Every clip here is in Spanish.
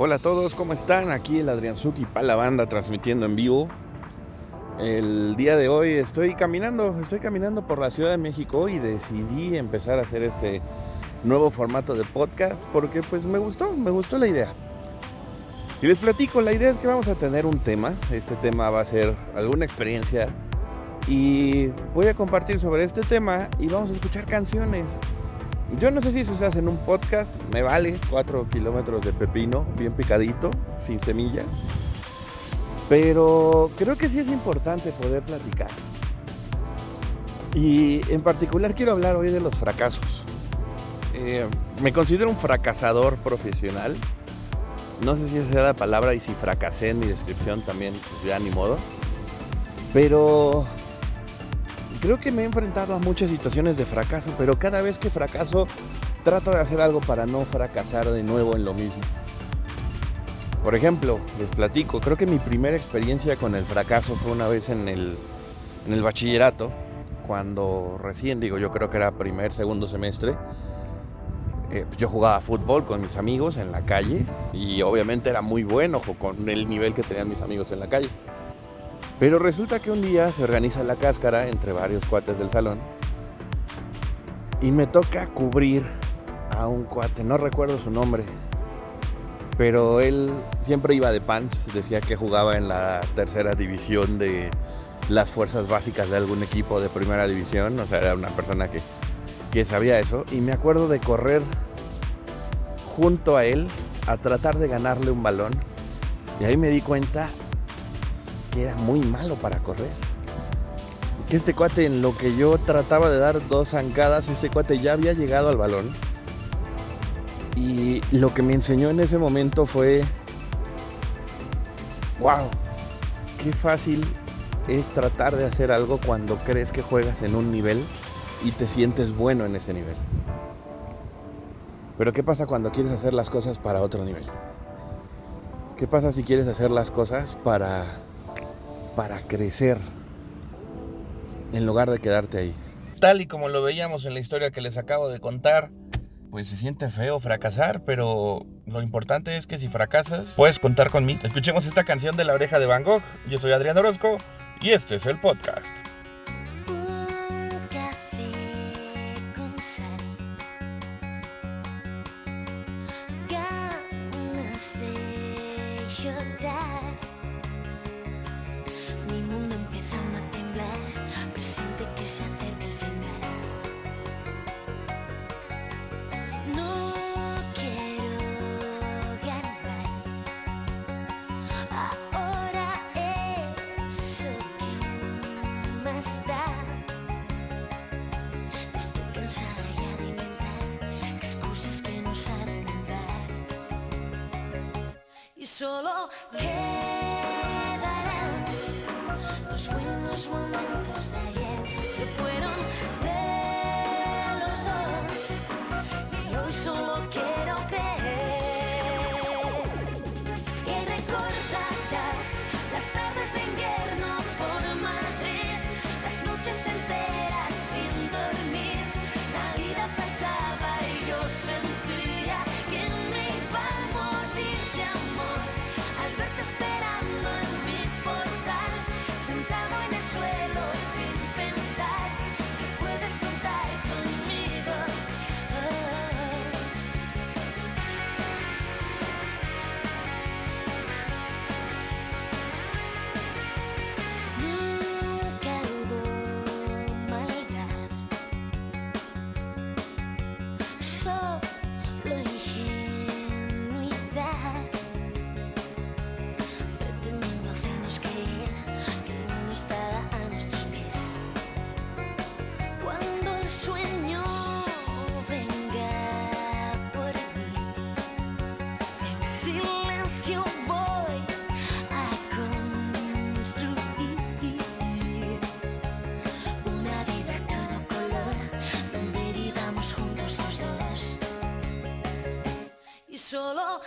Hola a todos, ¿cómo están? Aquí el Adrianzuki para la banda transmitiendo en vivo. El día de hoy estoy caminando, estoy caminando por la Ciudad de México y decidí empezar a hacer este nuevo formato de podcast porque pues me gustó, me gustó la idea. Y les platico, la idea es que vamos a tener un tema, este tema va a ser alguna experiencia y voy a compartir sobre este tema y vamos a escuchar canciones. Yo no sé si se hace en un podcast, me vale 4 kilómetros de pepino, bien picadito, sin semilla. Pero creo que sí es importante poder platicar. Y en particular quiero hablar hoy de los fracasos. Eh, me considero un fracasador profesional. No sé si esa sea la palabra y si fracasé en mi descripción también, pues ya ni modo. Pero creo que me he enfrentado a muchas situaciones de fracaso, pero cada vez que fracaso trato de hacer algo para no fracasar de nuevo en lo mismo. Por ejemplo, les platico, creo que mi primera experiencia con el fracaso fue una vez en el, en el bachillerato, cuando recién, digo, yo creo que era primer, segundo semestre, eh, pues yo jugaba fútbol con mis amigos en la calle y obviamente era muy bueno con el nivel que tenían mis amigos en la calle. Pero resulta que un día se organiza la cáscara entre varios cuates del salón y me toca cubrir a un cuate, no recuerdo su nombre, pero él siempre iba de pants, decía que jugaba en la tercera división de las fuerzas básicas de algún equipo de primera división, o sea, era una persona que, que sabía eso, y me acuerdo de correr junto a él a tratar de ganarle un balón, y ahí me di cuenta era muy malo para correr. Que este cuate, en lo que yo trataba de dar dos zancadas, ese cuate ya había llegado al balón. Y lo que me enseñó en ese momento fue, wow, qué fácil es tratar de hacer algo cuando crees que juegas en un nivel y te sientes bueno en ese nivel. Pero ¿qué pasa cuando quieres hacer las cosas para otro nivel? ¿Qué pasa si quieres hacer las cosas para para crecer en lugar de quedarte ahí. Tal y como lo veíamos en la historia que les acabo de contar, pues se siente feo fracasar, pero lo importante es que si fracasas, puedes contar conmigo. Escuchemos esta canción de la oreja de Van Gogh. Yo soy Adrián Orozco y este es el podcast.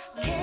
Can't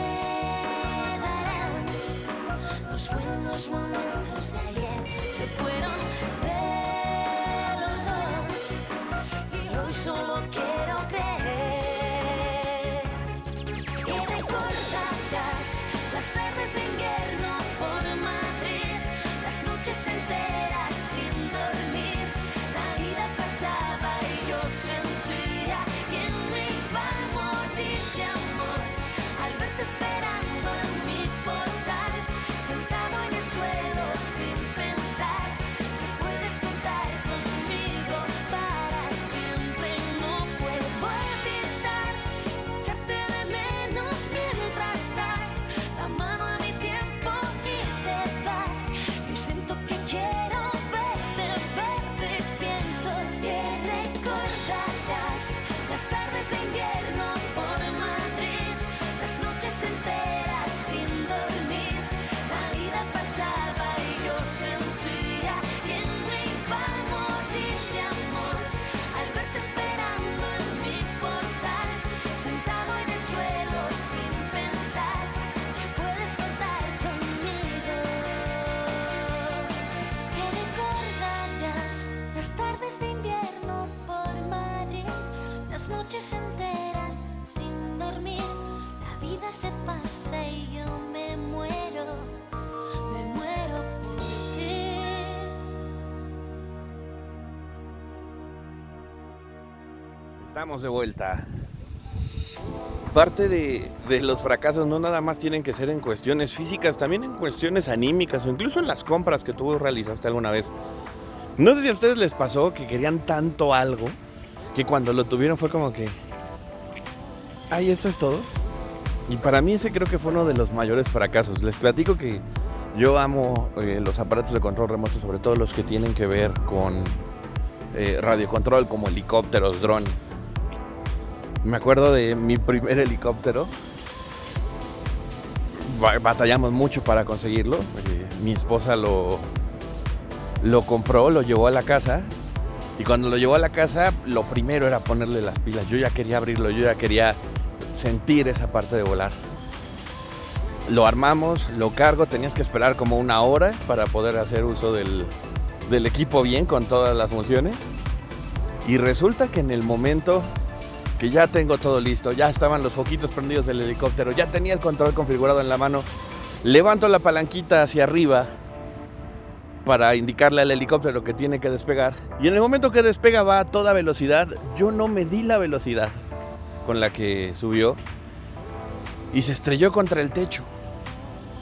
Estamos de vuelta. Parte de, los fracasos no nada más tienen que ser en cuestiones físicas, también en cuestiones anímicas o incluso en las compras que tú realizaste alguna vez. No sé si a ustedes les pasó que querían tanto algo que cuando lo tuvieron fue como que, ay, esto es todo. Y para mí ese creo que fue uno de los mayores fracasos. Les platico que yo amo eh, los aparatos de control remoto, sobre todo los que tienen que ver con eh, radiocontrol como helicópteros, drones. Me acuerdo de mi primer helicóptero. Batallamos mucho para conseguirlo. Eh, mi esposa lo, lo compró, lo llevó a la casa. Y cuando lo llevó a la casa, lo primero era ponerle las pilas. Yo ya quería abrirlo, yo ya quería sentir esa parte de volar. Lo armamos, lo cargo, tenías que esperar como una hora para poder hacer uso del, del equipo bien con todas las funciones. Y resulta que en el momento que ya tengo todo listo, ya estaban los foquitos prendidos del helicóptero, ya tenía el control configurado en la mano. Levanto la palanquita hacia arriba para indicarle al helicóptero que tiene que despegar. Y en el momento que despega va a toda velocidad. Yo no medí la velocidad con la que subió y se estrelló contra el techo.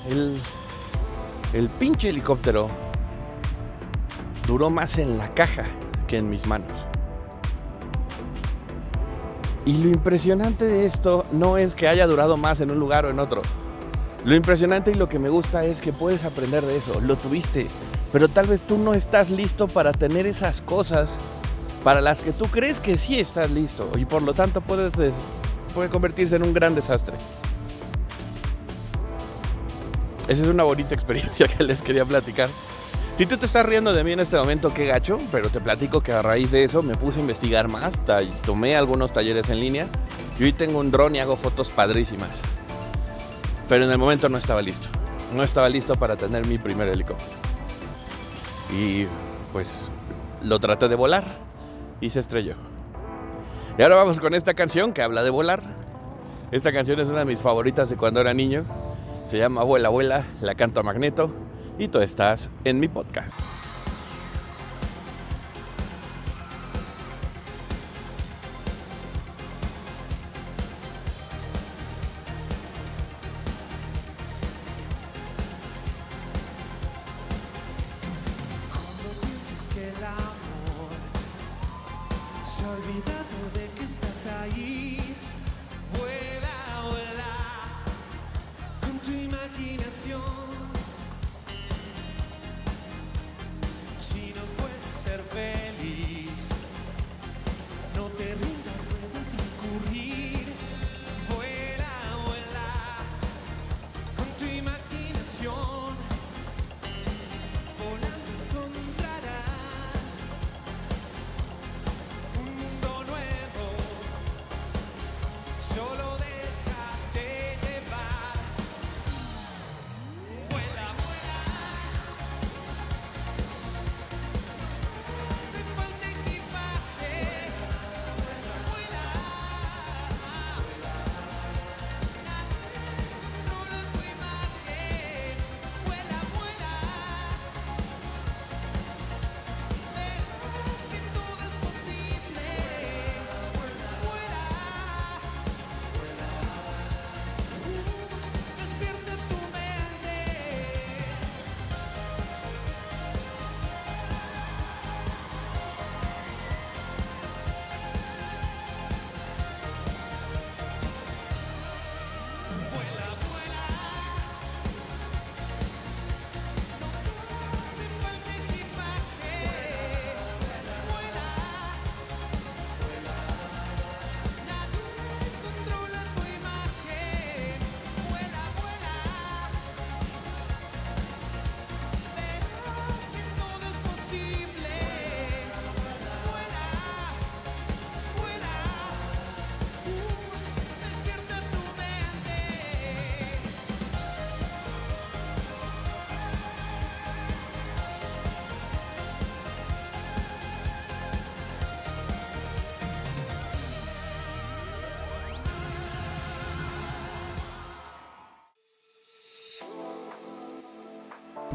El, el pinche helicóptero duró más en la caja que en mis manos. Y lo impresionante de esto no es que haya durado más en un lugar o en otro. Lo impresionante y lo que me gusta es que puedes aprender de eso. Lo tuviste, pero tal vez tú no estás listo para tener esas cosas para las que tú crees que sí estás listo y por lo tanto puede convertirse en un gran desastre. Esa es una bonita experiencia que les quería platicar. Si tú te estás riendo de mí en este momento, qué gacho, pero te platico que a raíz de eso me puse a investigar más, tomé algunos talleres en línea y hoy tengo un dron y hago fotos padrísimas. Pero en el momento no estaba listo. No estaba listo para tener mi primer helicóptero. Y pues lo traté de volar y se estrelló. Y ahora vamos con esta canción que habla de volar. Esta canción es una de mis favoritas de cuando era niño. Se llama Abuela, Abuela, la canto a Magneto y tú estás en mi podcast.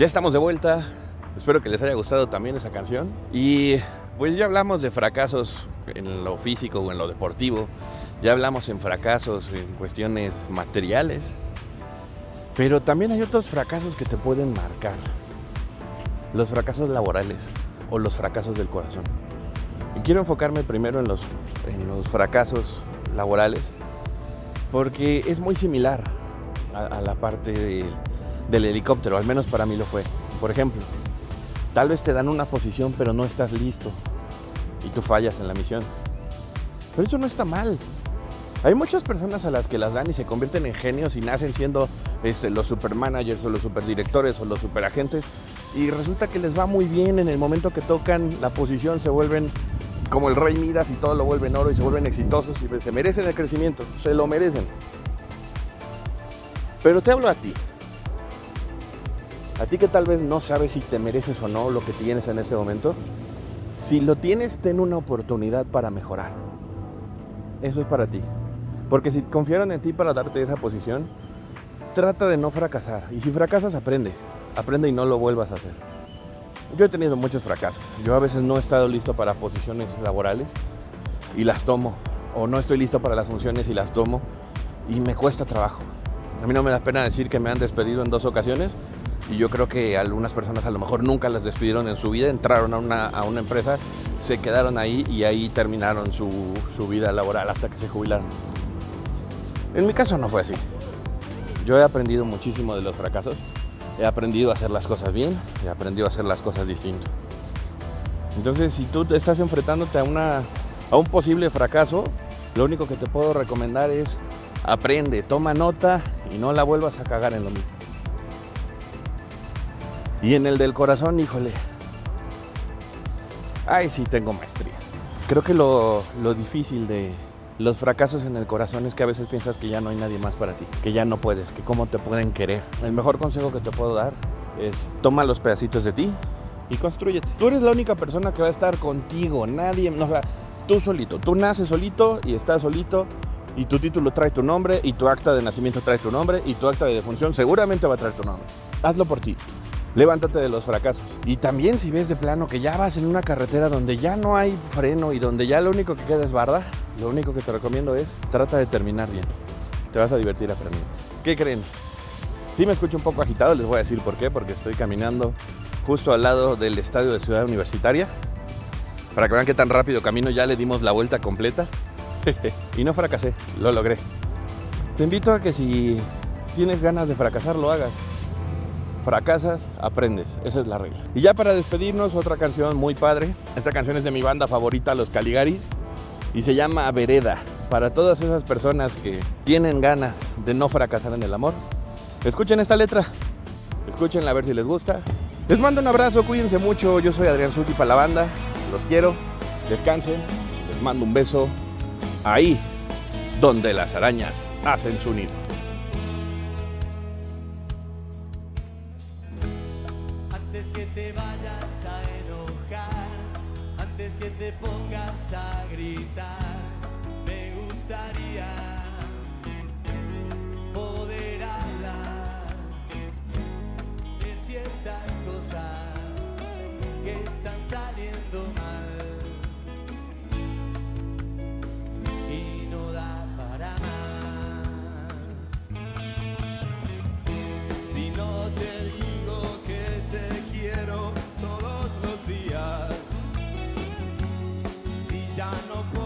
Ya estamos de vuelta. Espero que les haya gustado también esa canción. Y pues ya hablamos de fracasos en lo físico o en lo deportivo. Ya hablamos en fracasos en cuestiones materiales. Pero también hay otros fracasos que te pueden marcar. Los fracasos laborales o los fracasos del corazón. Y quiero enfocarme primero en los, en los fracasos laborales porque es muy similar a, la parte del helicóptero, al menos para mí lo fue. Por ejemplo, tal vez te dan una posición pero no estás listo y tú fallas en la misión. Pero eso no está mal. Hay muchas personas a las que las dan y se convierten en genios y nacen siendo este, los supermanagers o los superdirectores o los superagentes y resulta que les va muy bien en el momento que tocan la posición se vuelven como el rey Midas y todo lo vuelven oro y se vuelven exitosos y se merecen el crecimiento, se lo merecen. Pero te hablo a ti. A ti que tal vez no sabes si te mereces o no lo que tienes en este momento. Si lo tienes, ten una oportunidad para mejorar. Eso es para ti. Porque si confiaron en ti para darte esa posición, trata de no fracasar. Y si fracasas, aprende. Aprende y no lo vuelvas a hacer. Yo he tenido muchos fracasos. Yo a veces no he estado listo para posiciones laborales y las tomo. O no estoy listo para las funciones y las tomo. Y me cuesta trabajo. A mí no me da pena decir que me han despedido en dos ocasiones. Y yo creo que algunas personas a lo mejor nunca las despidieron en su vida. Entraron a una, a una empresa, se quedaron ahí y ahí terminaron su, su vida laboral hasta que se jubilaron. En mi caso no fue así. Yo he aprendido muchísimo de los fracasos he aprendido a hacer las cosas bien, he aprendido a hacer las cosas distinto. Entonces, si tú estás enfrentándote a, una, a un posible fracaso, lo único que te puedo recomendar es aprende, toma nota y no la vuelvas a cagar en lo mismo. Y en el del corazón, híjole, ay, sí tengo maestría. Creo que lo, lo difícil de, los fracasos en el corazón es que a veces piensas que ya no hay nadie más para ti, que ya no puedes, que cómo te pueden querer. El mejor consejo que te puedo dar es toma los pedacitos de ti y construyete. Tú eres la única persona que va a estar contigo, nadie, no, o tú solito, tú naces solito y estás solito y tu título trae tu nombre y tu acta de nacimiento trae tu nombre y tu acta de defunción seguramente va a traer tu nombre. Hazlo por ti. Levántate de los fracasos. Y también si ves de plano que ya vas en una carretera donde ya no hay freno y donde ya lo único que queda es barda, lo único que te recomiendo es trata de terminar bien. Te vas a divertir aprendiendo. ¿Qué creen? Si me escucho un poco agitado, les voy a decir por qué, porque estoy caminando justo al lado del estadio de Ciudad Universitaria. Para que vean qué tan rápido camino, ya le dimos la vuelta completa. y no fracasé, lo logré. Te invito a que si tienes ganas de fracasar, lo hagas. Fracasas, aprendes. Esa es la regla. Y ya para despedirnos, otra canción muy padre. Esta canción es de mi banda favorita, Los Caligaris y se llama Vereda. Para todas esas personas que tienen ganas de no fracasar en el amor, escuchen esta letra, escúchenla a ver si les gusta. Les mando un abrazo, cuídense mucho. Yo soy Adrián Suti para la banda, los quiero, descansen, les mando un beso ahí donde las arañas hacen su nido. Ya no podemos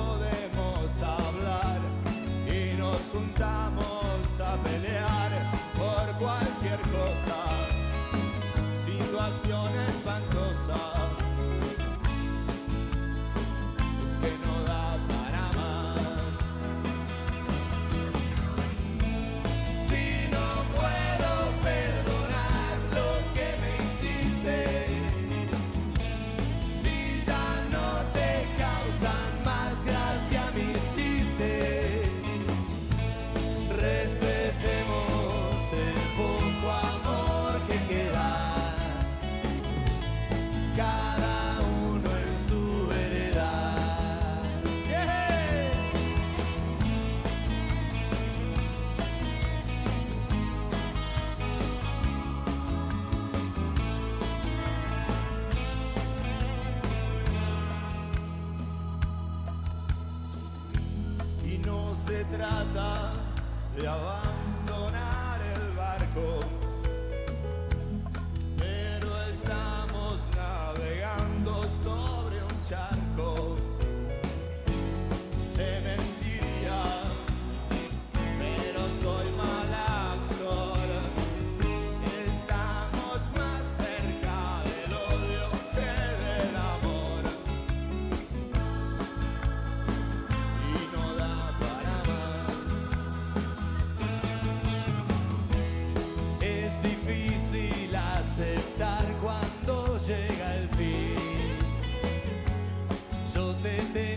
se trata de abandonar el barco. llega el fin. Yo te tengo.